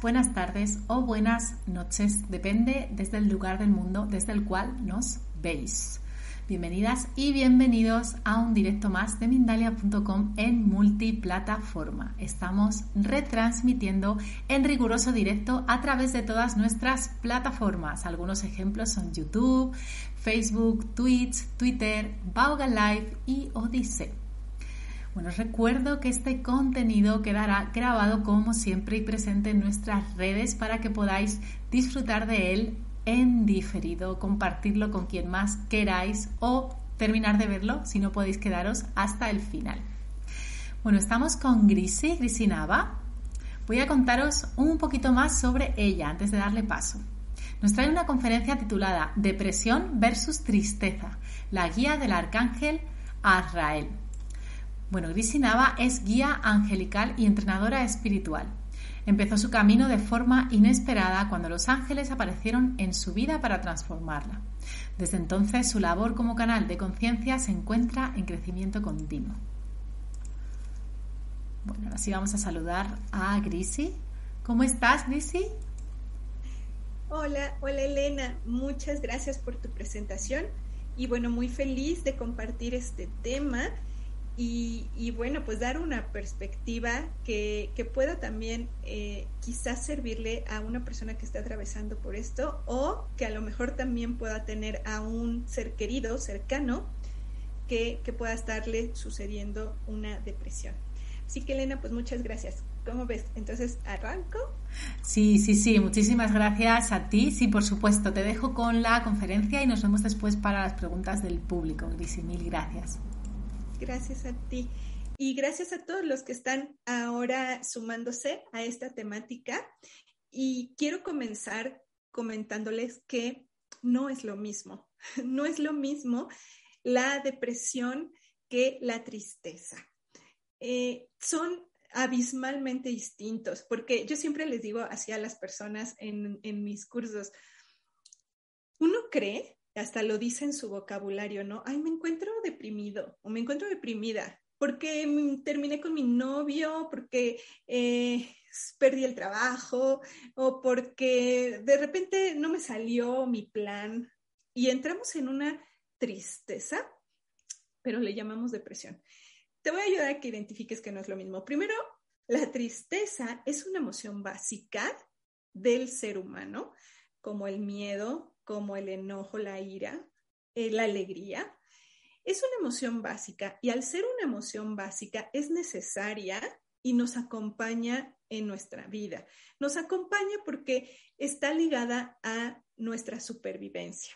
buenas tardes o buenas noches, depende desde el lugar del mundo desde el cual nos veis. Bienvenidas y bienvenidos a un directo más de Mindalia.com en multiplataforma. Estamos retransmitiendo en riguroso directo a través de todas nuestras plataformas. Algunos ejemplos son YouTube, Facebook, Twitch, Twitter, Bauga Live y Odyssey. Bueno, recuerdo que este contenido quedará grabado como siempre y presente en nuestras redes para que podáis disfrutar de él en diferido, compartirlo con quien más queráis o terminar de verlo si no podéis quedaros hasta el final. Bueno, estamos con Grisi, Grisi Nava. Voy a contaros un poquito más sobre ella antes de darle paso. Nos trae una conferencia titulada Depresión versus Tristeza, la guía del arcángel Azrael. Bueno, Grisi Nava es guía angelical y entrenadora espiritual. Empezó su camino de forma inesperada cuando los ángeles aparecieron en su vida para transformarla. Desde entonces su labor como canal de conciencia se encuentra en crecimiento continuo. Bueno, ahora vamos a saludar a Grisi. ¿Cómo estás, Grisi? Hola, hola Elena, muchas gracias por tu presentación y bueno, muy feliz de compartir este tema y, bueno, pues dar una perspectiva que, pueda también eh, quizás servirle a una persona que está atravesando por esto o que a lo mejor también pueda tener a un ser querido, cercano, que, que pueda estarle sucediendo una depresión. Así que Elena, pues muchas gracias. ¿Cómo ves? Entonces, ¿arranco? Sí, sí, sí, muchísimas gracias a ti. Sí, por supuesto, te dejo con la conferencia y nos vemos después para las preguntas del público. Grisi, mil gracias. Gracias a ti. Y gracias a todos los que están ahora sumándose a esta temática. Y quiero comenzar comentándoles que no es lo mismo. No es lo mismo la depresión que la tristeza. Eh, son abismalmente distintos, porque yo siempre les digo así a las personas en, en mis cursos, uno cree hasta lo dice en su vocabulario, ¿no? Ay, me encuentro deprimido o me encuentro deprimida porque terminé con mi novio, porque eh, perdí el trabajo o porque de repente no me salió mi plan y entramos en una tristeza, pero le llamamos depresión. Te voy a ayudar a que identifiques que no es lo mismo. Primero, la tristeza es una emoción básica del ser humano, como el miedo, como el enojo, la ira, eh, la alegría, es una emoción básica y al ser una emoción básica es necesaria y nos acompaña en nuestra vida. Nos acompaña porque está ligada a nuestra supervivencia.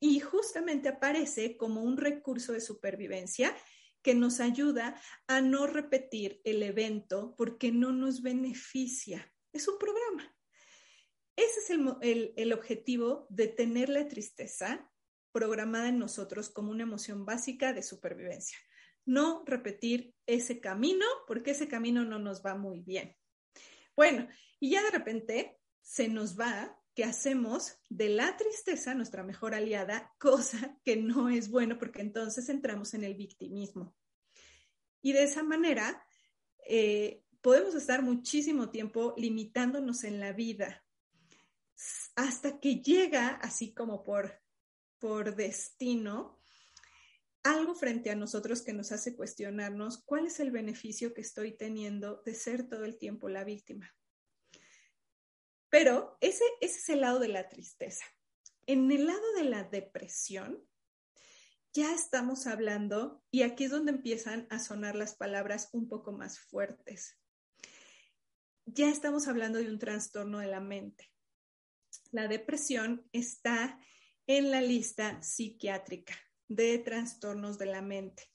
Y justamente aparece como un recurso de supervivencia que nos ayuda a no repetir el evento porque no nos beneficia. Es un programa. Ese es el, objetivo de tener la tristeza programada en nosotros como una emoción básica de supervivencia. No repetir ese camino porque ese camino no nos va muy bien. Bueno, y ya de repente se nos va que hacemos de la tristeza nuestra mejor aliada, cosa que no es bueno porque entonces entramos en el victimismo. Y de esa manera eh, podemos estar muchísimo tiempo limitándonos en la vida, hasta que llega, así como por, por destino, algo frente a nosotros que nos hace cuestionarnos cuál es el beneficio que estoy teniendo de ser todo el tiempo la víctima. Pero ese, ese es el lado de la tristeza. En el lado de la depresión, ya estamos hablando, y aquí es donde empiezan a sonar las palabras un poco más fuertes. Ya estamos hablando de un trastorno de la mente la depresión está en la lista psiquiátrica de trastornos de la mente.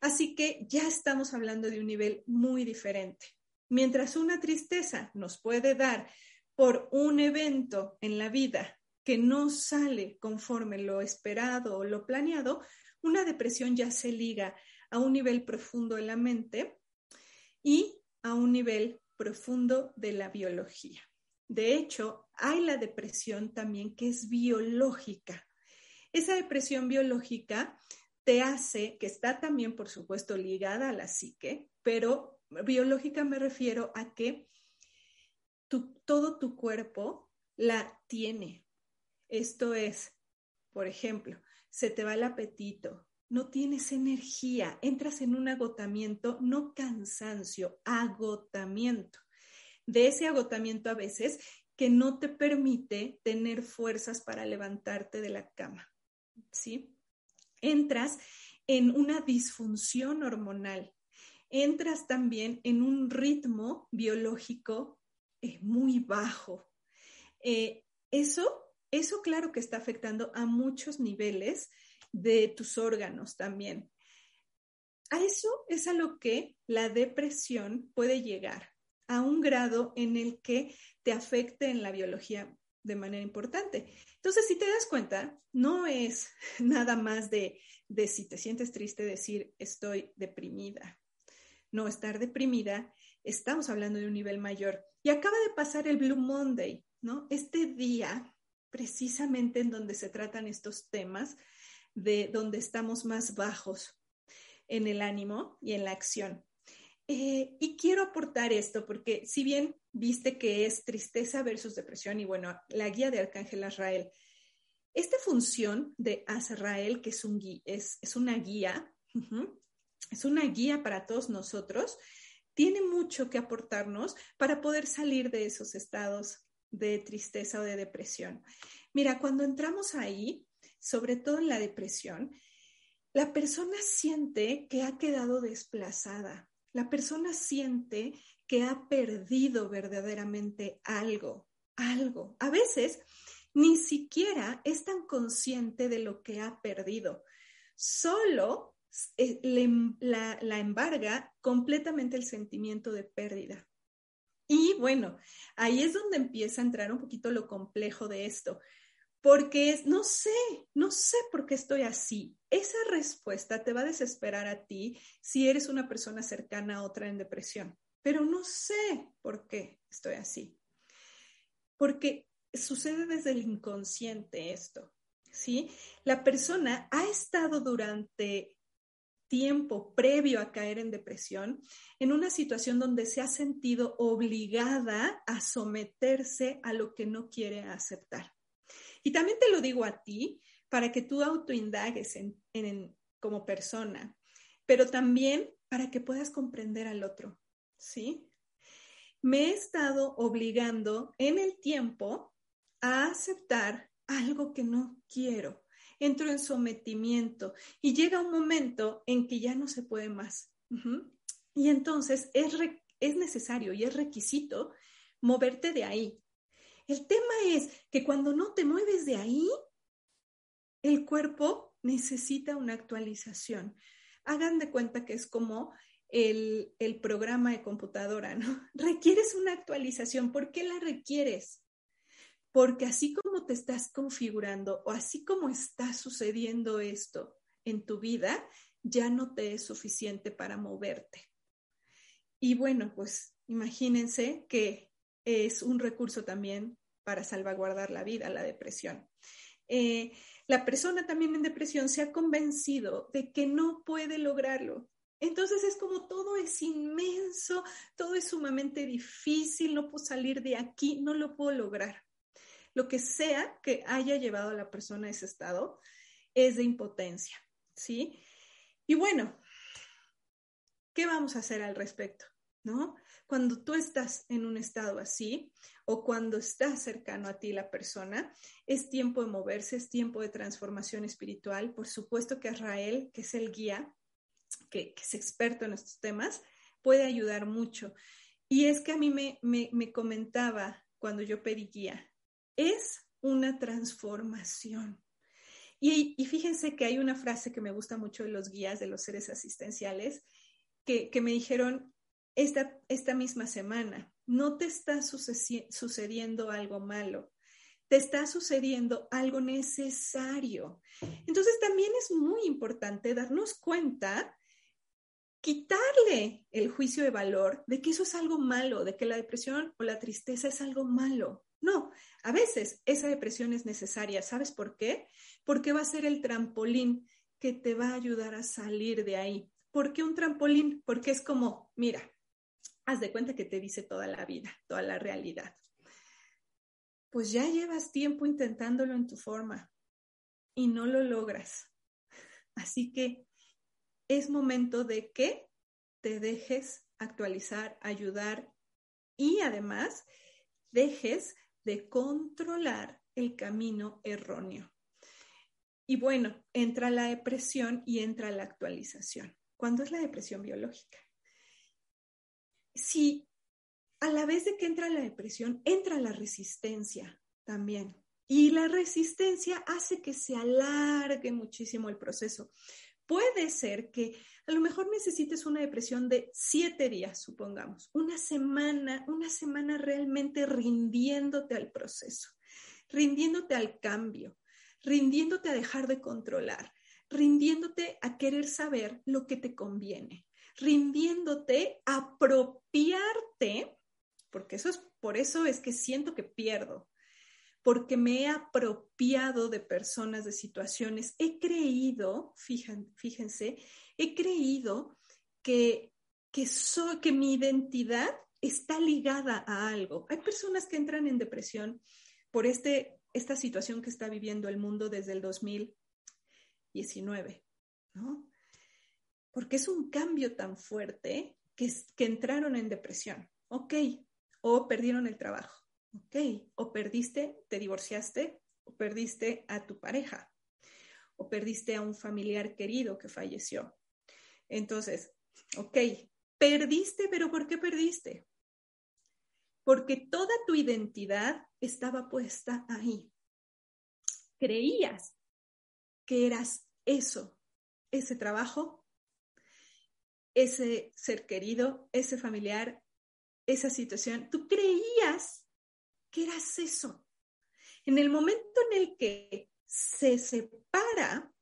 Así que ya estamos hablando de un nivel muy diferente. Mientras una tristeza nos puede dar por un evento en la vida que no sale conforme lo esperado o lo planeado, una depresión ya se liga a un nivel profundo de la mente y a un nivel profundo de la biología. De hecho, hay la depresión también que es biológica. Esa depresión biológica te hace, que está también, por supuesto, ligada a la psique, pero biológica me refiero a que todo tu cuerpo la tiene. Esto es, por ejemplo, se te va el apetito, no tienes energía, entras en un agotamiento, no cansancio, agotamiento. De ese agotamiento a veces que no te permite tener fuerzas para levantarte de la cama, ¿sí? Entras en una disfunción hormonal, entras también en un ritmo biológico eh, muy bajo. Eh, eso, eso claro que está afectando a muchos niveles de tus órganos también. A eso es a lo que la depresión puede llegar, a un grado en el que te afecte en la biología de manera importante. Entonces, si te das cuenta, no es nada más de, de si te sientes triste decir estoy deprimida. No, estar deprimida, estamos hablando de un nivel mayor. Y acaba de pasar el Blue Monday, ¿no? Este día, precisamente en donde se tratan estos temas, de donde estamos más bajos en el ánimo y en la acción. Eh, y quiero aportar esto porque si bien viste que es tristeza versus depresión y bueno, la guía de Arcángel Azrael, esta función de Azrael, que es, un, es, es una guía, es una guía para todos nosotros, tiene mucho que aportarnos para poder salir de esos estados de tristeza o de depresión. Mira, cuando entramos ahí, sobre todo en la depresión, la persona siente que ha quedado desplazada, la persona siente que ha perdido verdaderamente algo, algo. A veces ni siquiera es tan consciente de lo que ha perdido, solo eh, la, la embarga completamente el sentimiento de pérdida. Y bueno, ahí es donde empieza a entrar un poquito lo complejo de esto, porque no sé, no sé por qué estoy así. Esa respuesta te va a desesperar a ti si eres una persona cercana a otra en depresión, pero no sé por qué estoy así. Porque sucede desde el inconsciente esto, ¿sí? La persona ha estado durante tiempo previo a caer en depresión en una situación donde se ha sentido obligada a someterse a lo que no quiere aceptar. Y también te lo digo a ti para que tú autoindagues como persona, pero también para que puedas comprender al otro, ¿sí? Me he estado obligando en el tiempo a aceptar algo que no quiero. Entro en sometimiento y llega un momento en que ya no se puede más. Y entonces es, es necesario y es requisito moverte de ahí, el tema es que cuando no te mueves de ahí, el cuerpo necesita una actualización. Hagan de cuenta que es como el, programa de computadora, ¿no? Requieres una actualización. ¿Por qué la requieres? Porque así como te estás configurando o así como está sucediendo esto en tu vida, ya no te es suficiente para moverte. Y bueno, pues imagínense que es un recurso también para salvaguardar la vida, la depresión. Eh, la persona también en depresión se ha convencido de que no puede lograrlo. Entonces es como todo es inmenso, todo es sumamente difícil, no puedo salir de aquí, no lo puedo lograr. Lo que sea que haya llevado a la persona a ese estado es de impotencia, ¿sí? Y bueno, ¿qué vamos a hacer al respecto? ¿No? Cuando tú estás en un estado así o cuando está cercano a ti la persona, es tiempo de moverse, es tiempo de transformación espiritual. Por supuesto que Israel, que es el guía, que, es experto en estos temas, puede ayudar mucho. Y es que a mí me, me comentaba cuando yo pedí guía, es una transformación. Y, y, fíjense que hay una frase que me gusta mucho de los guías de los seres asistenciales, que, que me dijeron, esta, esta misma semana. No te está sucediendo algo malo, te está sucediendo algo necesario. Entonces también es muy importante darnos cuenta, quitarle el juicio de valor de que eso es algo malo, de que la depresión o la tristeza es algo malo. No, a veces esa depresión es necesaria. ¿Sabes por qué? Porque va a ser el trampolín que te va a ayudar a salir de ahí. ¿Por qué un trampolín? Porque es como, mira, haz de cuenta que te dice toda la vida, toda la realidad. Pues ya llevas tiempo intentándolo en tu forma y no lo logras. Así que es momento de que te dejes actualizar, ayudar y además dejes de controlar el camino erróneo. Y bueno, entra la depresión y entra la actualización. ¿Cuándo es la depresión biológica? Si a la vez de que entra la depresión, entra la resistencia también. Y la resistencia hace que se alargue muchísimo el proceso. Puede ser que a lo mejor necesites una depresión de siete días, supongamos, una semana, una semana realmente rindiéndote al proceso, rindiéndote al cambio, rindiéndote a dejar de controlar, rindiéndote a querer saber lo que te conviene, rindiéndote a apropiarte, porque eso es por eso es que siento que pierdo, porque me he apropiado de personas, de situaciones, he creído, fíjense, he creído que, que, que mi identidad está ligada a algo. Hay personas que entran en depresión por este, esta situación que está viviendo el mundo desde el 2019, ¿no? Porque es un cambio tan fuerte que, entraron en depresión, ok, o perdieron el trabajo Ok, o perdiste, te divorciaste, o perdiste a tu pareja, o perdiste a un familiar querido que falleció. Entonces, ok, perdiste, pero ¿por qué perdiste? Porque toda tu identidad estaba puesta ahí. Creías que eras eso, ese trabajo, ese ser querido, ese familiar, esa situación. Tú creías ¿Qué eras eso? En el momento en el que se separa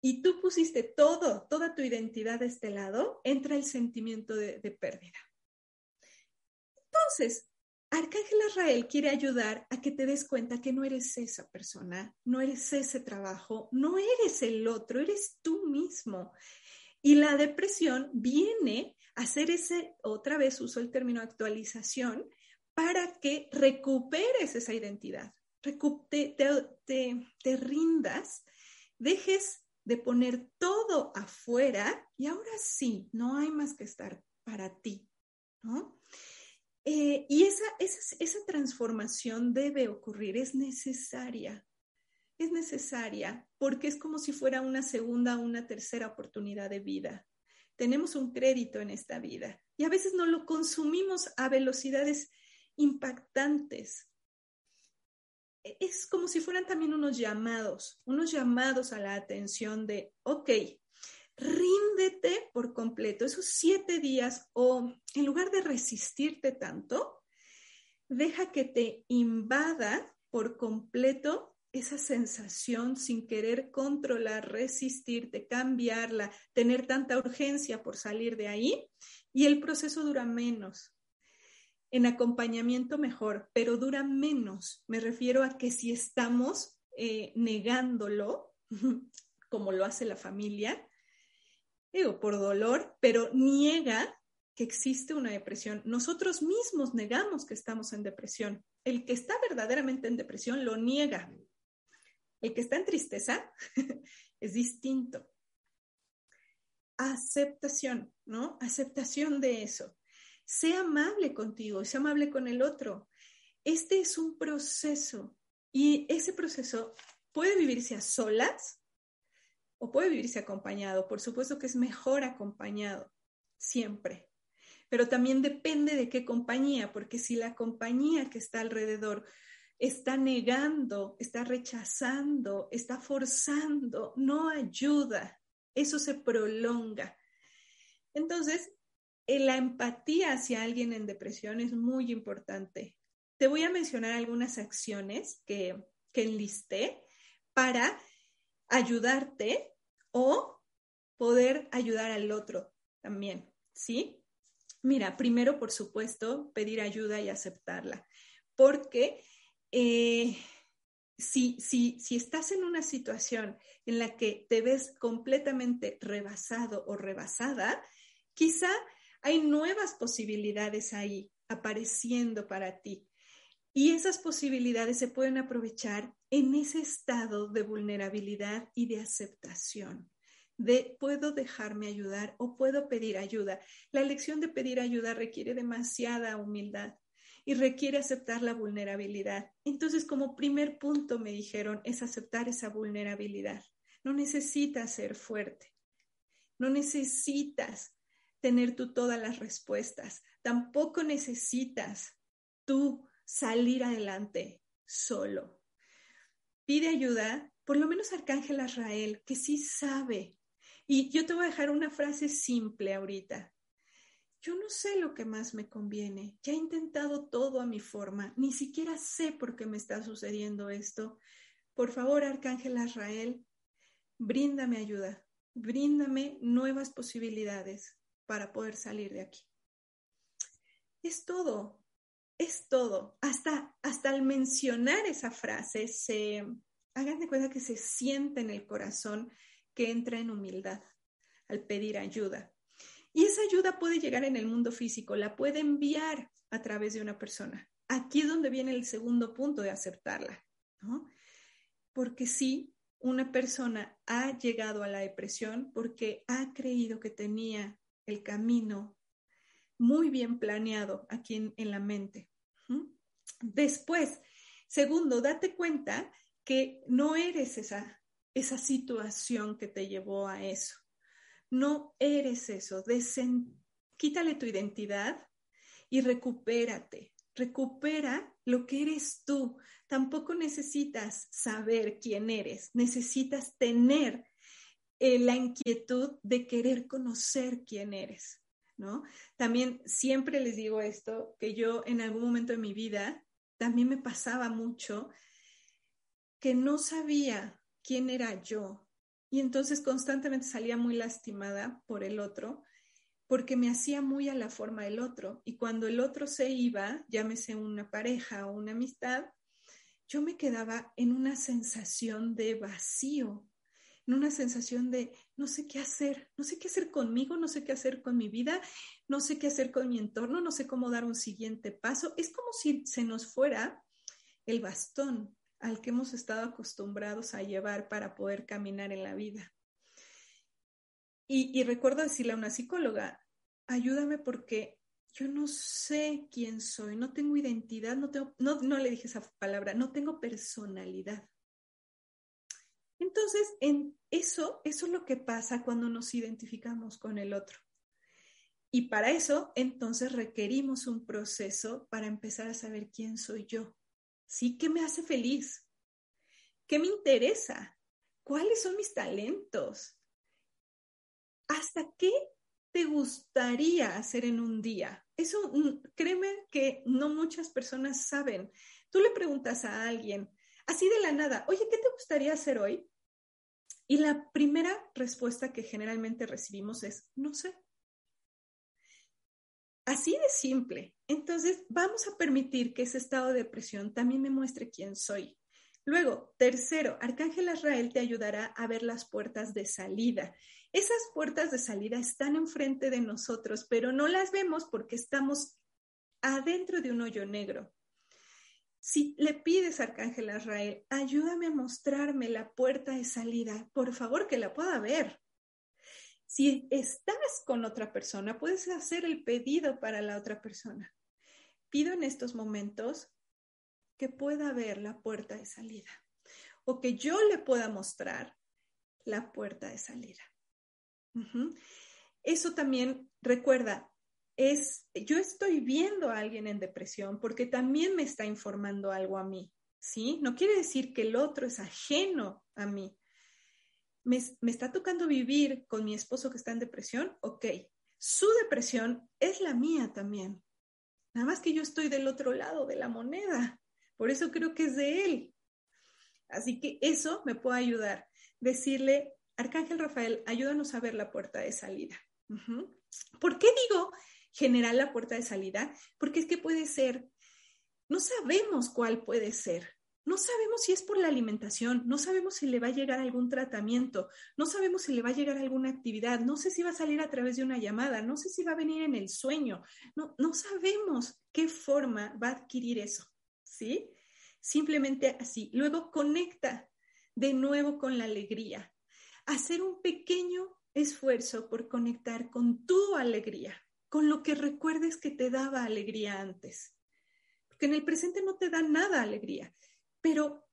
y tú pusiste todo, toda tu identidad de este lado, entra el sentimiento de, de pérdida. Entonces, Arcángel Israel quiere ayudar a que te des cuenta que no eres esa persona, no eres ese trabajo, no eres el otro, eres tú mismo. Y la depresión viene a hacer ese, otra vez uso el término actualización, para que recuperes esa identidad, te, te, rindas, dejes de poner todo afuera y ahora sí, no hay más que estar para ti, ¿no? Eh, y esa, esa, esa transformación debe ocurrir, es necesaria, es necesaria porque es como si fuera una segunda o una tercera oportunidad de vida. Tenemos un crédito en esta vida y a veces no lo consumimos a velocidades impactantes. E-, es como si fueran también unos llamados, unos llamados a la atención de, ok, ríndete por completo esos siete días o en lugar de resistirte tanto, deja que te invada por completo esa sensación sin querer controlar, resistirte, cambiarla, tener tanta urgencia por salir de ahí y el proceso dura menos en acompañamiento mejor, pero dura menos. Me refiero a que si estamos eh, negándolo, como lo hace la familia, digo, por dolor, pero niega que existe una depresión. Nosotros mismos negamos que estamos en depresión. El que está verdaderamente en depresión lo niega. El que está en tristeza es distinto. Aceptación, ¿no? Aceptación de eso sea amable contigo, sea amable con el otro. Este es un proceso y ese proceso puede vivirse a solas o puede vivirse acompañado. Por supuesto que es mejor acompañado, siempre. Pero también depende de qué compañía, porque si la compañía que está alrededor está negando, está rechazando, está forzando, no ayuda, eso se prolonga. Entonces, la empatía hacia alguien en depresión es muy importante. Te voy a mencionar algunas acciones que, que enlisté para ayudarte o poder ayudar al otro también, ¿sí? Mira, primero, por supuesto, pedir ayuda y aceptarla, porque eh, si, si, si estás en una situación en la que te ves completamente rebasado o rebasada, quizá Hay nuevas posibilidades ahí apareciendo para ti. Y esas posibilidades se pueden aprovechar en ese estado de vulnerabilidad y de aceptación, de puedo dejarme ayudar o puedo pedir ayuda. La elección de pedir ayuda requiere demasiada humildad y requiere aceptar la vulnerabilidad. Entonces, como primer punto me dijeron, es aceptar esa vulnerabilidad. No necesitas ser fuerte, no necesitas tener tú todas las respuestas, tampoco necesitas tú salir adelante solo. Pide ayuda, por lo menos Arcángel Azrael, que sí sabe. Y yo te voy a dejar una frase simple ahorita. Yo no sé lo que más me conviene. Ya he intentado todo a mi forma. Ni siquiera sé por qué me está sucediendo esto. Por favor, Arcángel Azrael, bríndame ayuda. Bríndame nuevas posibilidades para poder salir de aquí. Es todo es todo. Hasta, hasta al mencionar esa frase, se, hagan de cuenta que se siente en el corazón que entra en humildad al pedir ayuda. Y esa ayuda puede llegar en el mundo físico, la puede enviar a través de una persona. Aquí es donde viene el segundo punto de aceptarla, ¿no? Porque sí, una persona ha llegado a la depresión porque ha creído que tenía el camino muy bien planeado aquí en, la mente. Después, segundo, date cuenta que no eres esa, esa situación que te llevó a eso. No eres eso. quítale tu identidad y recupérate. Recupera lo que eres tú. Tampoco necesitas saber quién eres. Necesitas tener eh, la inquietud de querer conocer quién eres. ¿no? También siempre les digo esto, que yo en algún momento de mi vida también me pasaba mucho que no sabía quién era yo y entonces constantemente salía muy lastimada por el otro porque me hacía muy a la forma del otro y cuando el otro se iba, llámese una pareja o una amistad, yo me quedaba en una sensación de vacío, en una sensación de no sé qué hacer, no sé qué hacer conmigo, no sé qué hacer con mi vida, no sé qué hacer con mi entorno, no sé cómo dar un siguiente paso. Es como si se nos fuera el bastón al que hemos estado acostumbrados a llevar para poder caminar en la vida. Y, recuerdo decirle a una psicóloga, ayúdame porque yo no sé quién soy, no tengo identidad, no, tengo, no, no le dije esa palabra, no tengo personalidad. Entonces, en eso, eso es lo que pasa cuando nos identificamos con el otro. Y para eso, entonces, requerimos un proceso para empezar a saber quién soy yo. ¿Sí? ¿Qué me hace feliz? ¿Qué me interesa? ¿Cuáles son mis talentos? ¿Hasta qué te gustaría hacer en un día? Eso, mm, créeme que no muchas personas saben. Tú le preguntas a alguien, así de la nada, oye, ¿qué te gustaría hacer hoy? Y la primera respuesta que generalmente recibimos es, no sé. Así de simple. Entonces, vamos a permitir que ese estado de depresión también me muestre quién soy. Luego, tercero, Arcángel Azrael te ayudará a ver las puertas de salida. Esas puertas de salida están enfrente de nosotros, pero no las vemos porque estamos adentro de un hoyo negro. Si le pides, Arcángel Azrael, ayúdame a mostrarme la puerta de salida, por favor que la pueda ver. Si estás con otra persona, puedes hacer el pedido para la otra persona. Pido en estos momentos que pueda ver la puerta de salida o que yo le pueda mostrar la puerta de salida. Eso también recuerda, es, yo estoy viendo a alguien en depresión porque también me está informando algo a mí, ¿sí? No quiere decir que el otro es ajeno a mí. Me, está tocando vivir con mi esposo que está en depresión, ok. Su depresión es la mía también. Nada más que yo estoy del otro lado de la moneda. Por eso creo que es de él. Así que eso me puede ayudar. Decirle, Arcángel Rafael, ayúdanos a ver la puerta de salida. ¿Por qué digo generar la puerta de salida, porque es que puede ser, no sabemos cuál puede ser, no sabemos si es por la alimentación, no sabemos si le va a llegar algún tratamiento, no sabemos si le va a llegar alguna actividad, no sé si va a salir a través de una llamada, no sé si va a venir en el sueño, no, no sabemos qué forma va a adquirir eso, ¿sí? Simplemente así. Luego conecta de nuevo con la alegría. Hacer un pequeño esfuerzo por conectar con tu alegría, con lo que recuerdes que te daba alegría antes. Porque en el presente no te da nada alegría pero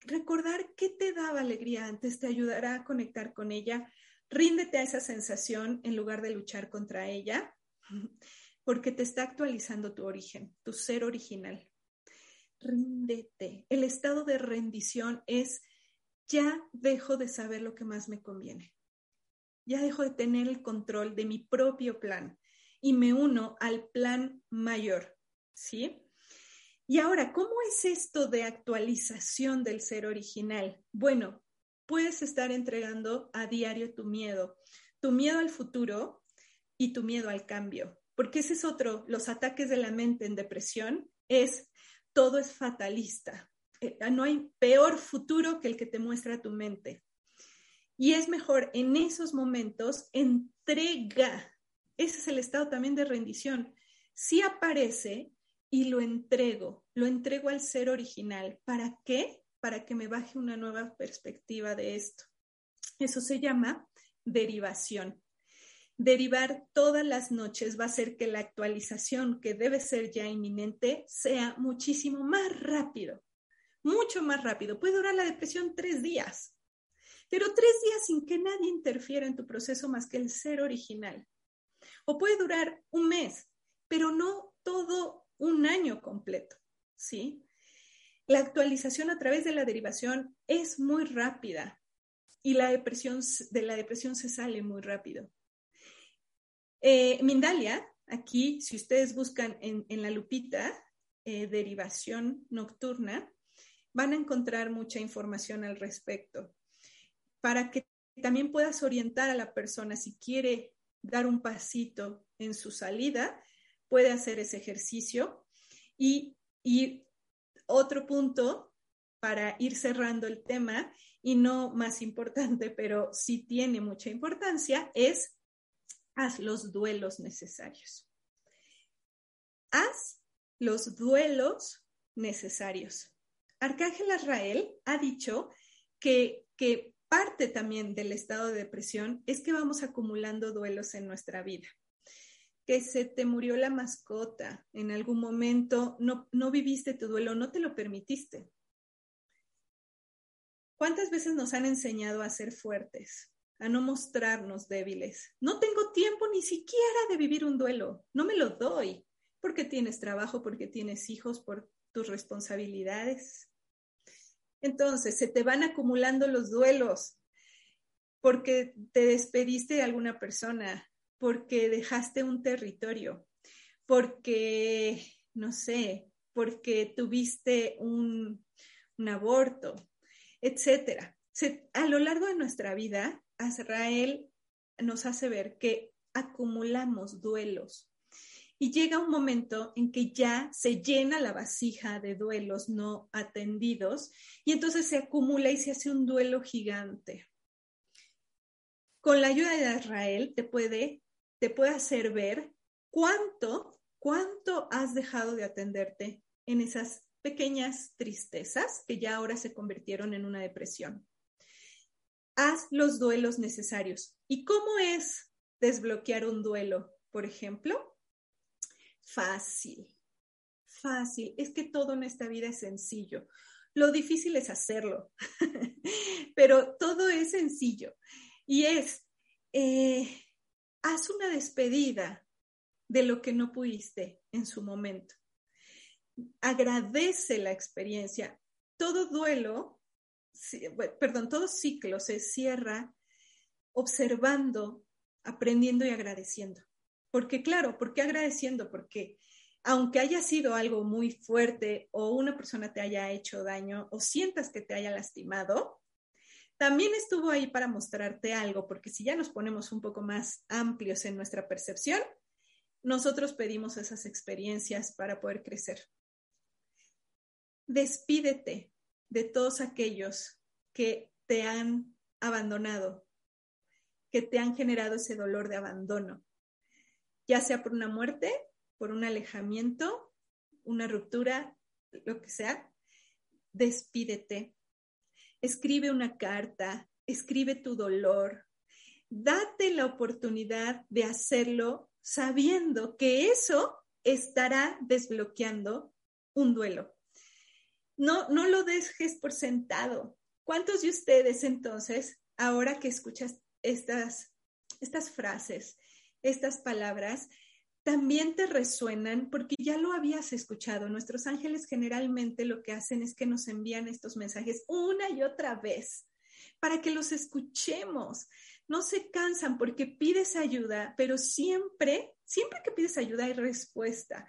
recordar qué te daba alegría antes te ayudará a conectar con ella. Ríndete a esa sensación en lugar de luchar contra ella, porque te está actualizando tu origen, tu ser original. Ríndete. El estado de rendición es ya dejo de saber lo que más me conviene. Ya dejo de tener el control de mi propio plan y me uno al plan mayor, ¿sí? Y ahora, ¿cómo es esto de actualización del ser original? Bueno, puedes estar entregando a diario tu miedo, tu miedo al futuro y tu miedo al cambio, porque ese es otro, los ataques de la mente en depresión es todo es fatalista. Eh, no hay peor futuro que el que te muestra tu mente. Y es mejor en esos momentos entrega. Ese es el estado también de rendición. Si aparece, y lo entrego, lo entrego al ser original. ¿Para qué? Para que me baje una nueva perspectiva de esto. Eso se llama derivación. Derivar todas las noches va a hacer que la actualización, que debe ser ya inminente, sea muchísimo más rápido, mucho más rápido. Puede durar la depresión tres días, pero tres días sin que nadie interfiera en tu proceso más que el ser original. O puede durar un mes, pero no todo un año completo, ¿sí? La actualización a través de la derivación es muy rápida y la depresión, de la depresión se sale muy rápido. Eh, Mindalia, aquí, si ustedes buscan en, la lupita eh, derivación nocturna, van a encontrar mucha información al respecto para que también puedas orientar a la persona si quiere dar un pasito en su salida puede hacer ese ejercicio. Y, otro punto para ir cerrando el tema, y no más importante, pero sí tiene mucha importancia, es haz los duelos necesarios. Haz los duelos necesarios. Arcángel Azrael ha dicho que, que parte también del estado de depresión es que vamos acumulando duelos en nuestra vida que se te murió la mascota en algún momento, no, no viviste tu duelo, no te lo permitiste. ¿Cuántas veces nos han enseñado a ser fuertes, a no mostrarnos débiles? No tengo tiempo ni siquiera de vivir un duelo, no me lo doy, porque tienes trabajo, porque tienes hijos, por tus responsabilidades. Entonces, se te van acumulando los duelos porque te despediste de alguna persona, porque dejaste un territorio, porque, no sé, porque tuviste un, aborto, etcétera. a lo largo de nuestra vida, Azrael nos hace ver que acumulamos duelos. Y llega un momento en que ya se llena la vasija de duelos no atendidos y entonces se acumula y se hace un duelo gigante. Con la ayuda de Israel te puede te puede hacer ver cuánto, cuánto has dejado de atenderte en esas pequeñas tristezas que ya ahora se convirtieron en una depresión. Haz los duelos necesarios. ¿Y cómo es desbloquear un duelo, por ejemplo? Fácil, fácil. Es que todo en esta vida es sencillo. Lo difícil es hacerlo, pero todo es sencillo. Y es, eh, haz una despedida de lo que no pudiste en su momento. Agradece la experiencia. Todo duelo, perdón, todo ciclo se cierra observando, aprendiendo y agradeciendo. Porque claro, ¿por qué agradeciendo? Porque aunque haya sido algo muy fuerte o una persona te haya hecho daño o sientas que te haya lastimado, también estuvo ahí para mostrarte algo, porque si ya nos ponemos un poco más amplios en nuestra percepción, nosotros pedimos esas experiencias para poder crecer. Despídete de todos aquellos que te han abandonado, que te han generado ese dolor de abandono, ya sea por una muerte, por un alejamiento, una ruptura, lo que sea, despídete. Escribe una carta, escribe tu dolor. Date la oportunidad de hacerlo sabiendo que eso estará desbloqueando un duelo. No, no lo dejes por sentado. ¿Cuántos de ustedes entonces, ahora que escuchas estas, estas frases, estas palabras, también te resuenan porque ya lo habías escuchado. Nuestros ángeles generalmente lo que hacen es que nos envían estos mensajes una y otra vez para que los escuchemos. No se cansan porque pides ayuda, pero siempre, siempre que pides ayuda hay respuesta.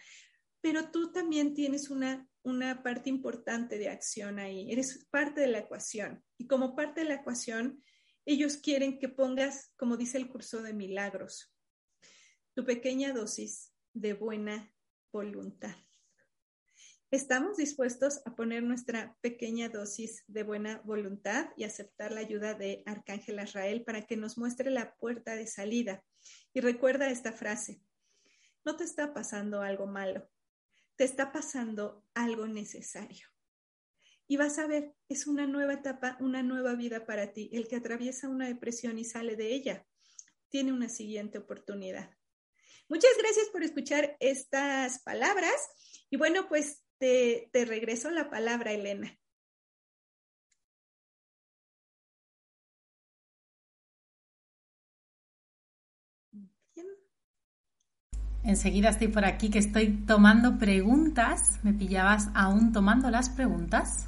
Pero tú también tienes una, una parte importante de acción ahí. Eres parte de la ecuación. Y como parte de la ecuación, ellos quieren que pongas, como dice el curso de milagros, tu pequeña dosis de buena voluntad. ¿Estamos dispuestos a poner nuestra pequeña dosis de buena voluntad y aceptar la ayuda de Arcángel Israel para que nos muestre la puerta de salida? Y recuerda esta frase, no te está pasando algo malo, te está pasando algo necesario. Y vas a ver, es una nueva etapa, una nueva vida para ti. El que atraviesa una depresión y sale de ella, tiene una siguiente oportunidad. Muchas gracias por escuchar estas palabras. Y bueno, pues te, regreso la palabra, Elena. Enseguida estoy por aquí que estoy tomando preguntas. ¿Me pillabas aún tomando las preguntas?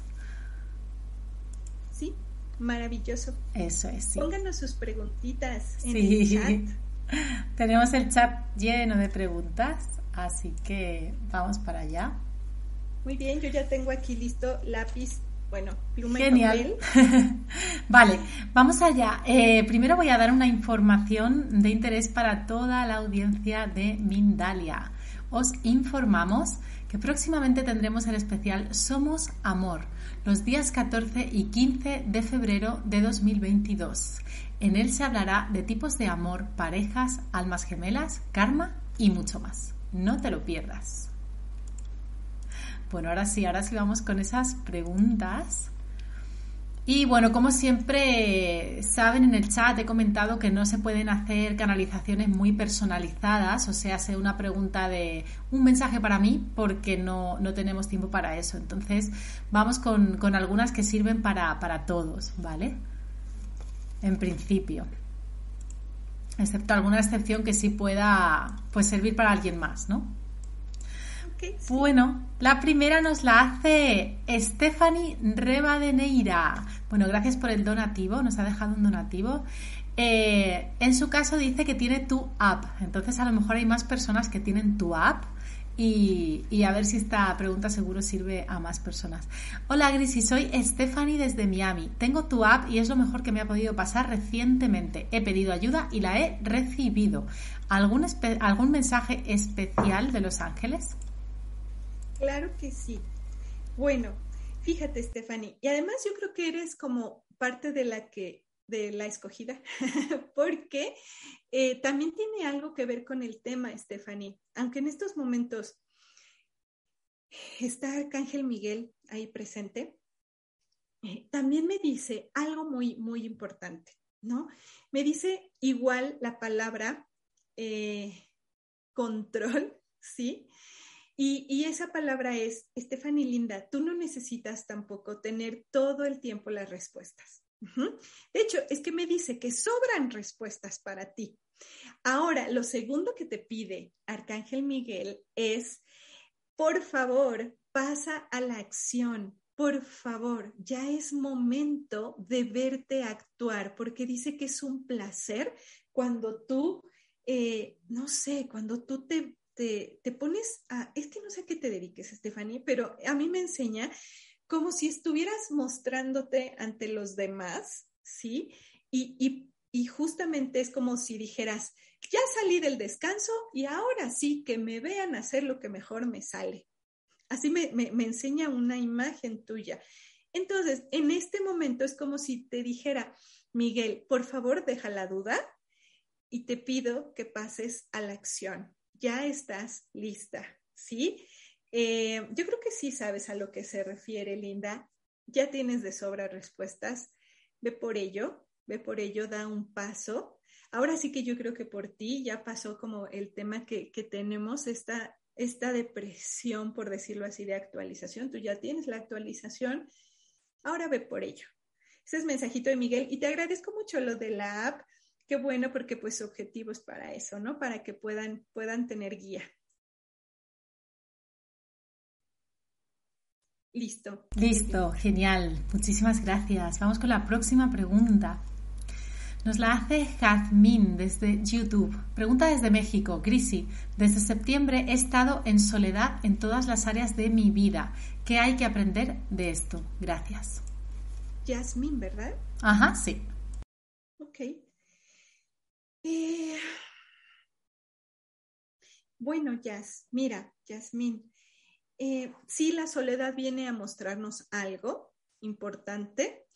Sí, maravilloso. Eso es. Sí. Pónganos sus preguntitas en el chat. Tenemos el chat lleno de preguntas, así que vamos para allá. Muy bien, yo ya tengo aquí listo lápiz, bueno, pluma Genial. y papel. vale, vamos allá. Eh, primero voy a dar una información de interés para toda la audiencia de Mindalia. Os informamos que próximamente tendremos el especial Somos Amor, los días 14 y 15 de febrero de 2022. En él se hablará de tipos de amor, parejas, almas gemelas, karma y mucho más. No te lo pierdas. Bueno, ahora sí, ahora sí vamos con esas preguntas. Y bueno, como siempre saben en el chat he comentado que no se pueden hacer canalizaciones muy personalizadas, o sea, sea una pregunta de un mensaje para mí porque no, tenemos tiempo para eso. Entonces vamos con, con algunas que sirven para, para todos, ¿vale? En principio. Excepto alguna excepción que sí pueda pues, servir para alguien más, ¿no? Bueno, la primera nos la hace Stephanie Rebadeneira. Bueno, gracias por el donativo, nos ha dejado un donativo. Eh, en su caso dice que tiene tu app, entonces a lo mejor hay más personas que tienen tu app y, a ver si esta pregunta seguro sirve a más personas. Hola Grisi, soy Stephanie desde Miami. Tengo tu app y es lo mejor que me ha podido pasar recientemente. He pedido ayuda y la he recibido. ¿Algún, algún mensaje especial de Los Ángeles? Claro que sí. Bueno, fíjate Stephanie, y además yo creo que eres como parte de la que de la escogida, porque eh, también tiene algo que ver con el tema, Stephanie. Aunque en estos momentos está Arcángel Miguel ahí presente, eh, también me dice algo muy, muy importante, ¿no? Me dice igual la palabra eh, control, ¿sí? Y, y, esa palabra es, Stephanie Linda, tú no necesitas tampoco tener todo el tiempo las respuestas. De hecho, es que me dice que sobran respuestas para ti. Ahora, lo segundo que te pide Arcángel Miguel es, por favor, pasa a la acción. Por favor, ya es momento de verte actuar, porque dice que es un placer cuando tú, eh, no sé, cuando tú te, te, te pones a, es que no sé a qué te dediques, Stephanie, pero a mí me enseña como si estuvieras mostrándote ante los demás, ¿sí? Y, justamente es como si dijeras, ya salí del descanso y ahora sí que me vean hacer lo que mejor me sale. Así me, enseña una imagen tuya. Entonces, en este momento es como si te dijera, Miguel, por favor, deja la duda y te pido que pases a la acción. Ya estás lista, ¿sí? Eh, yo creo que sí sabes a lo que se refiere, Linda. Ya tienes de sobra respuestas. Ve por ello, ve por ello, da un paso. Ahora sí que yo creo que por ti ya pasó como el tema que, que tenemos, esta, esta depresión, por decirlo así, de actualización. Tú ya tienes la actualización. Ahora ve por ello. Ese es mensajito de Miguel y te agradezco mucho lo de la app. Qué bueno porque pues su objetivo es para eso, ¿no? Para que puedan, puedan tener guía. Listo. Listo, genial. Muchísimas gracias. Vamos con la próxima pregunta. Nos la hace Jazmín desde YouTube. Pregunta desde México. Grisi, desde septiembre he estado en soledad en todas las áreas de mi vida. ¿Qué hay que aprender de esto? Gracias. Jazmín, ¿verdad? Ajá, sí. Ok. Eh, bueno, Jazz, mira, Jazmín, eh, sí, la soledad viene a mostrarnos algo importante,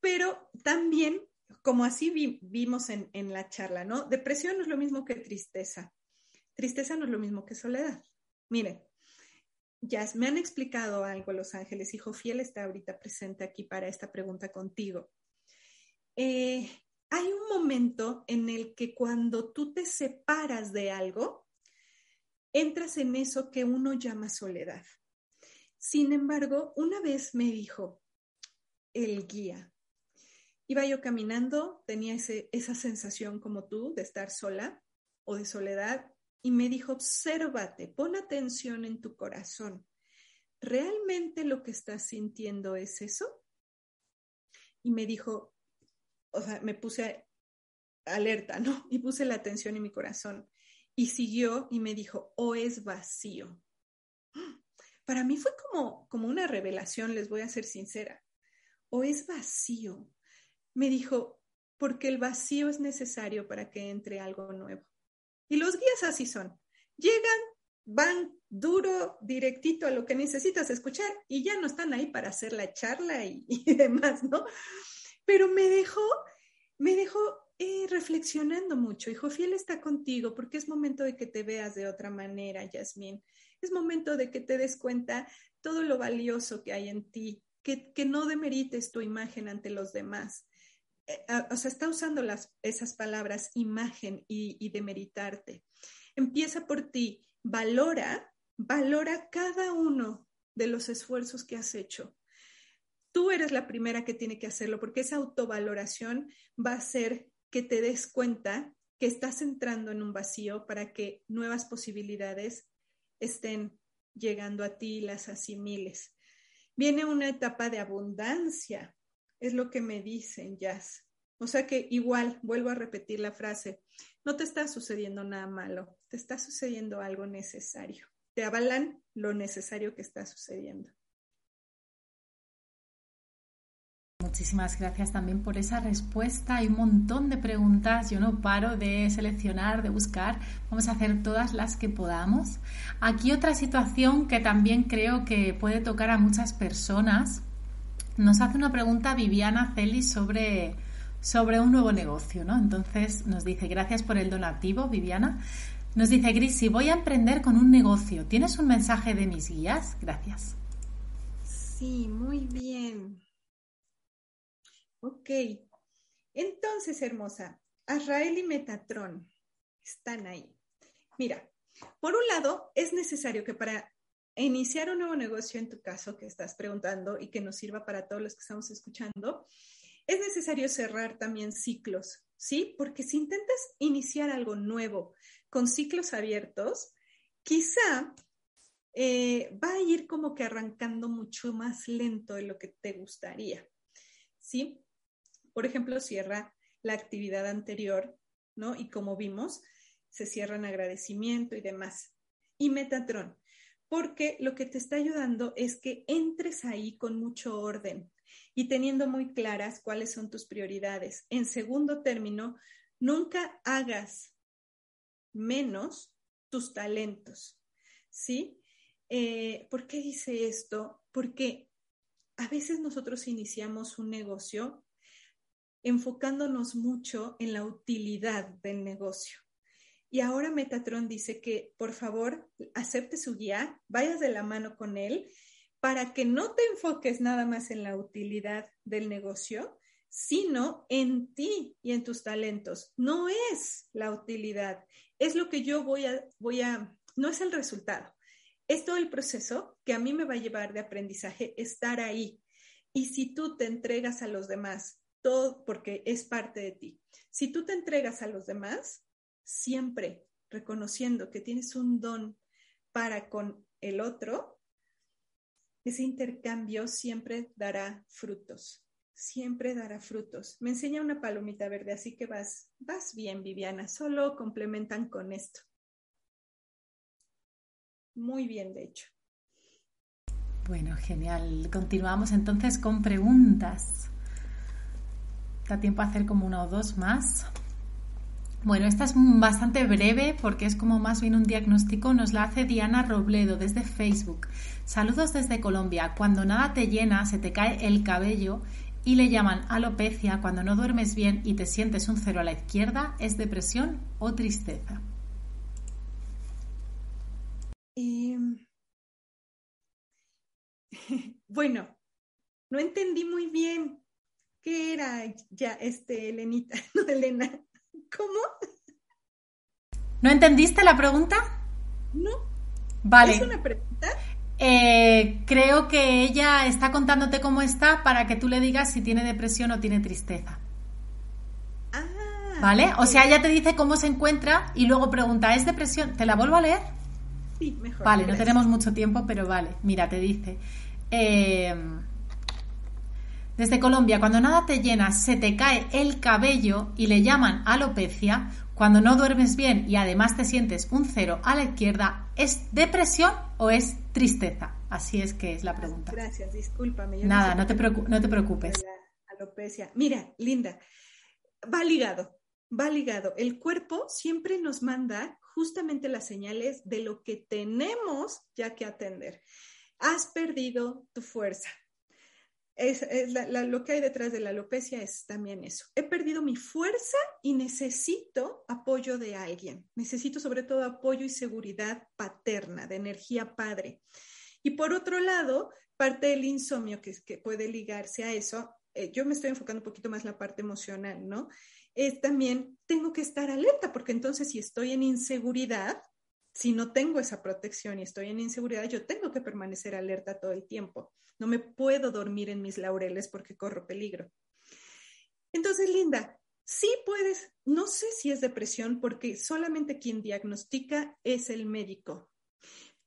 pero también, como así vimos en, la charla, ¿no? Depresión no es lo mismo que tristeza. Tristeza no es lo mismo que soledad. Miren, ya me han explicado algo Los Ángeles, hijo fiel está ahorita presente aquí para esta pregunta contigo. Eh, hay un momento en el que cuando tú te separas de algo, entras en eso que uno llama soledad. Sin embargo, una vez me dijo el guía, iba yo caminando, tenía esa sensación como tú de estar sola o de soledad, y me dijo, obsérvate, pon atención en tu corazón. ¿Realmente lo que estás sintiendo es eso? Y me dijo, o sea, me puse alerta, ¿no? Y puse la atención en mi corazón. Y siguió y me dijo, o es vacío. Para mí fue como, como una revelación, les voy a ser sincera. O es vacío. Me dijo, porque el vacío es necesario para que entre algo nuevo. Y los guías así son. Llegan, van duro, directito a lo que necesitas escuchar y ya no están ahí para hacer la charla y, y demás, ¿no? Pero me dejó, me dejó reflexionando mucho. Hijo fiel está contigo porque es momento de que te veas de otra manera, Yasmín. Es momento de que te des cuenta todo lo valioso que hay en ti, que, que no demerites tu imagen ante los demás. Eh, o sea, está usando las, esas palabras imagen y, y demeritarte. Empieza por ti, valora, valora cada uno de los esfuerzos que has hecho. Tú eres la primera que tiene que hacerlo porque esa autovaloración va a ser que te des cuenta que estás entrando en un vacío para que nuevas posibilidades estén llegando a ti y las asimiles. Viene una etapa de abundancia, es lo que me dicen, Jazz. O sea que igual, vuelvo a repetir la frase, no te está sucediendo nada malo, te está sucediendo algo necesario. Te avalan lo necesario que está sucediendo. Muchísimas gracias también por esa respuesta. Hay un montón de preguntas. Yo no paro de seleccionar, de buscar. Vamos a hacer todas las que podamos. Aquí otra situación que también creo que puede tocar a muchas personas. Nos hace una pregunta Viviana Celis sobre, sobre un nuevo negocio, ¿no? Entonces nos dice, gracias por el donativo, Viviana. Nos dice, Gris, voy a emprender con un negocio, ¿tienes un mensaje de mis guías? Gracias. Sí, muy bien. Ok. Entonces, hermosa, Azrael y Metatron están ahí. Mira, por un lado, es necesario que para iniciar un nuevo negocio, en tu caso que estás preguntando y que nos sirva para todos los que estamos escuchando, es necesario cerrar también ciclos, ¿sí? Porque si intentas iniciar algo nuevo con ciclos abiertos, quizá eh, va a ir como que arrancando mucho más lento de lo que te gustaría, ¿sí? Por ejemplo, cierra la actividad anterior, ¿no? Y como vimos, se cierra en agradecimiento y demás. Y Metatron, porque lo que te está ayudando es que entres ahí con mucho orden y teniendo muy claras cuáles son tus prioridades. En segundo término, nunca hagas menos tus talentos, ¿sí? Eh, ¿Por qué dice esto? Porque a veces nosotros iniciamos un negocio enfocándonos mucho en la utilidad del negocio. Y ahora Metatron dice que por favor acepte su guía, vayas de la mano con él para que no te enfoques nada más en la utilidad del negocio, sino en ti y en tus talentos. No es la utilidad, es lo que yo voy a, voy a, no es el resultado. Es todo el proceso que a mí me va a llevar de aprendizaje estar ahí. Y si tú te entregas a los demás, todo porque es parte de ti. Si tú te entregas a los demás, siempre reconociendo que tienes un don para con el otro, ese intercambio siempre dará frutos, siempre dará frutos. Me enseña una palomita verde, así que vas, vas bien, Viviana, solo complementan con esto. Muy bien, de hecho. Bueno, genial. Continuamos entonces con preguntas. Tiempo a hacer como una o dos más. Bueno, esta es bastante breve porque es como más bien un diagnóstico. Nos la hace Diana Robledo desde Facebook. Saludos desde Colombia. Cuando nada te llena, se te cae el cabello y le llaman alopecia cuando no duermes bien y te sientes un cero a la izquierda, ¿es depresión o tristeza? Em, bueno, no entendí muy bien qué era ya este Elenita, no Elena. ¿Cómo? ¿No entendiste la pregunta? No. Vale. ¿Es una pregunta? Eh, creo que ella está contándote cómo está para que tú le digas si tiene depresión o tiene tristeza. Ah. ¿Vale? O sea, ella te dice cómo se encuentra y luego pregunta, ¿es depresión? ¿Te la vuelvo a leer? Sí, mejor. Vale, no tenemos mucho tiempo, pero vale. Mira, te dice. Eh, desde Colombia, cuando nada te llena, se te cae el cabello y le llaman alopecia, cuando no duermes bien y además te sientes un cero a la izquierda, ¿es depresión o es tristeza? Así es que es la pregunta. Gracias, discúlpame. Nada, no, te no te preocupes. alopecia. Mira, Linda, va ligado, va ligado. El cuerpo siempre nos manda justamente las señales de lo que tenemos ya que atender. Has perdido tu fuerza, es, lo que hay detrás de la alopecia es también eso. He perdido mi fuerza y necesito apoyo de alguien. Necesito sobre todo apoyo y seguridad paterna, de energía padre. Y por otro lado, parte del insomnio que, que puede ligarse a eso, eh, yo me estoy enfocando un poquito más la parte emocional, ¿no? Es también, tengo que estar alerta, porque entonces si estoy en inseguridad, si no tengo esa protección y estoy en inseguridad, yo tengo que permanecer alerta todo el tiempo. No me puedo dormir en mis laureles porque corro peligro. Entonces, Linda, sí puedes, no sé si es depresión porque solamente quien diagnostica es el médico,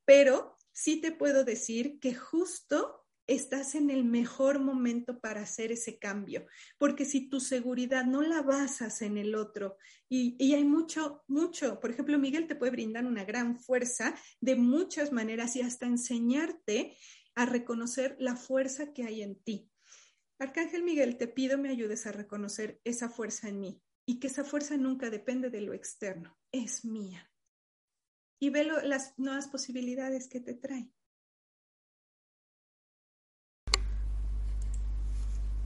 pero sí te puedo decir que justo estás en el mejor momento para hacer ese cambio, porque si tu seguridad no la basas en el otro, y, hay mucho, mucho, por ejemplo, Miguel te puede brindar una gran fuerza de muchas maneras y hasta enseñarte a reconocer la fuerza que hay en ti. Arcángel Miguel, te pido me ayudes a reconocer esa fuerza en mí y que esa fuerza nunca depende de lo externo, es mía. Y ve las nuevas posibilidades que te trae.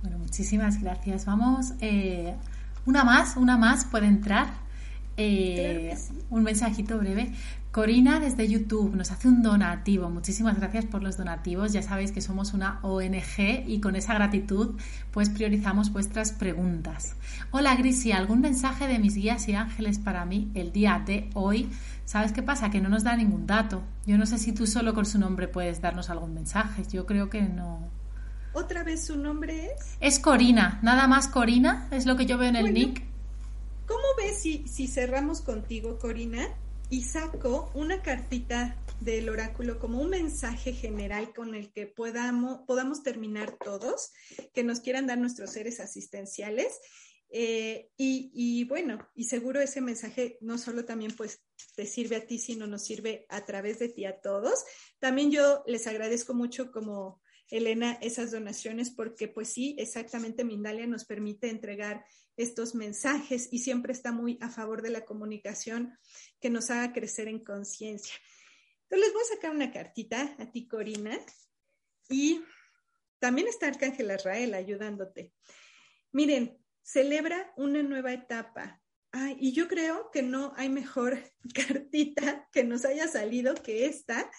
Bueno, muchísimas gracias. Vamos, eh, una más, una más puede entrar. Eh, un mensajito breve. Corina desde YouTube nos hace un donativo. Muchísimas gracias por los donativos. Ya sabéis que somos una ONG y con esa gratitud pues priorizamos vuestras preguntas. Hola Grisi, ¿algún mensaje de mis guías y ángeles para mí el día de hoy? ¿Sabes qué pasa? Que no nos da ningún dato. Yo no sé si tú solo con su nombre puedes darnos algún mensaje. Yo creo que no. ¿Otra vez su nombre es? Es Corina, nada más Corina, es lo que yo veo en el nick. ¿Cómo ves si, si cerramos contigo, Corina? y saco una cartita del oráculo como un mensaje general con el que podamos, podamos terminar todos, que nos quieran dar nuestros seres asistenciales. Eh, y, y, bueno, y seguro ese mensaje no solo también pues te sirve a ti, sino nos sirve a través de ti a todos. También yo les agradezco mucho como Elena esas donaciones porque pues sí, exactamente Mindalia nos permite entregar estos mensajes y siempre está muy a favor de la comunicación que nos haga crecer en conciencia. Entonces les voy a sacar una cartita a ti, Corina, y También está Arcángel Israel ayudándote. Miren, celebra una nueva etapa. y yo creo que no hay mejor cartita que nos haya salido que esta,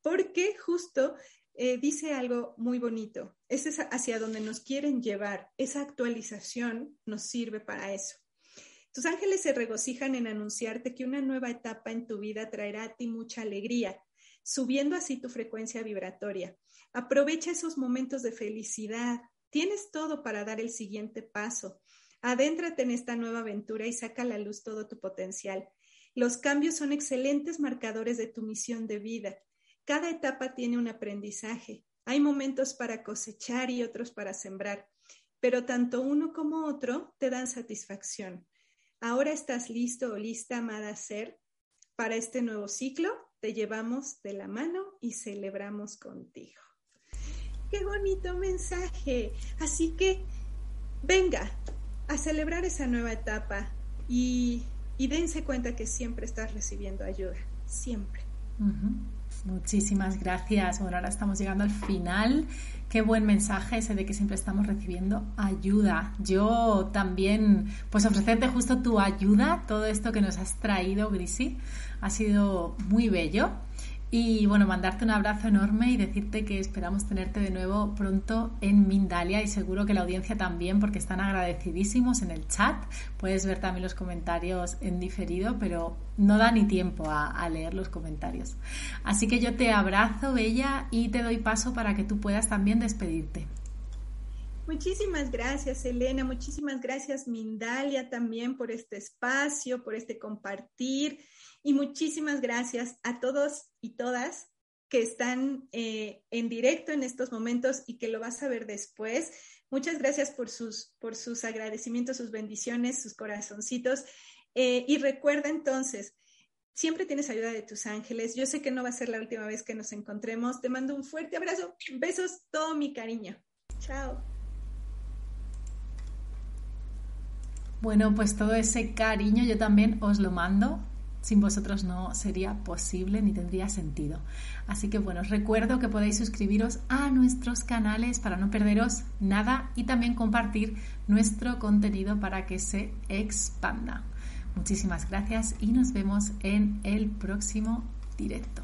porque justo eh, dice algo muy bonito. Ese es hacia donde nos quieren llevar. Esa actualización nos sirve para eso. Tus ángeles se regocijan en anunciarte que una nueva etapa en tu vida traerá a ti mucha alegría, subiendo así tu frecuencia vibratoria. Aprovecha esos momentos de felicidad. Tienes todo para dar el siguiente paso. Adéntrate en esta nueva aventura y saca a la luz todo tu potencial. Los cambios son excelentes marcadores de tu misión de vida. Cada etapa tiene un aprendizaje. Hay momentos para cosechar y otros para sembrar, pero tanto uno como otro te dan satisfacción. Ahora estás listo o lista, amada ser, para este nuevo ciclo. Te llevamos de la mano y celebramos contigo. Qué bonito mensaje. Así que venga a celebrar esa nueva etapa y, dense cuenta que siempre estás recibiendo ayuda. Siempre. Muchísimas gracias. Bueno, ahora estamos llegando al final. Qué buen mensaje ese de que siempre estamos recibiendo ayuda. Yo también, pues ofrecerte justo tu ayuda, todo esto que nos has traído, Grisi, ha sido muy bello. Y bueno, mandarte un abrazo enorme y decirte que esperamos tenerte de nuevo pronto en Mindalia y seguro que la audiencia también porque están agradecidísimos en el chat. Puedes ver también los comentarios en diferido, pero no da ni tiempo a, leer los comentarios. Así que yo te abrazo, Bella, y te doy paso para que tú puedas también despedirte. Muchísimas gracias, Elena. Muchísimas gracias, Mindalia, también por este espacio, por este compartir. Y muchísimas gracias a todos y todas que están eh, en directo en estos momentos y que lo vas a ver después. Muchas gracias por sus, por sus agradecimientos, sus bendiciones, sus corazoncitos. Eh, y recuerda entonces, siempre tienes ayuda de tus ángeles. Yo sé que no va a ser la última vez que nos encontremos. Te mando un fuerte abrazo. Besos, todo mi cariño. Chao. Bueno, pues todo ese cariño yo también os lo mando sin vosotros no sería posible ni tendría sentido. Así que bueno, os recuerdo que podéis suscribiros a nuestros canales para no perderos nada y también compartir nuestro contenido para que se expanda. Muchísimas gracias y nos vemos en el próximo directo.